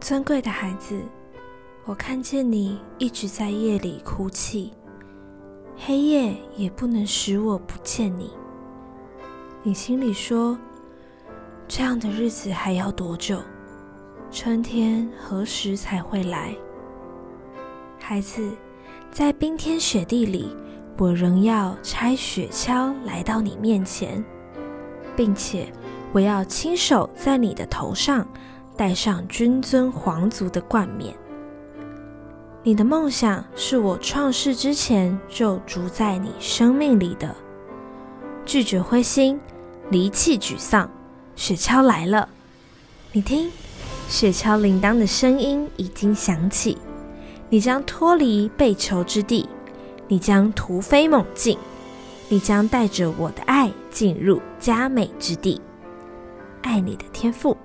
尊贵的孩子，我看见你一直在夜里哭泣，黑夜也不能使我不见你。你心里说：“这样的日子还要多久？春天何时才会来？”孩子，在冰天雪地里，我仍要拆雪橇来到你面前，并且我要亲手在你的头上戴上君尊皇族的冠冕。你的梦想是我创世之前就筑在你生命里的。拒绝灰心，离弃沮丧，雪橇来了。你听，雪橇铃铛的声音已经响起。你将脱离被囚之地，你将突飞猛进，你将带着我的爱进入佳美之地。爱你的天赋。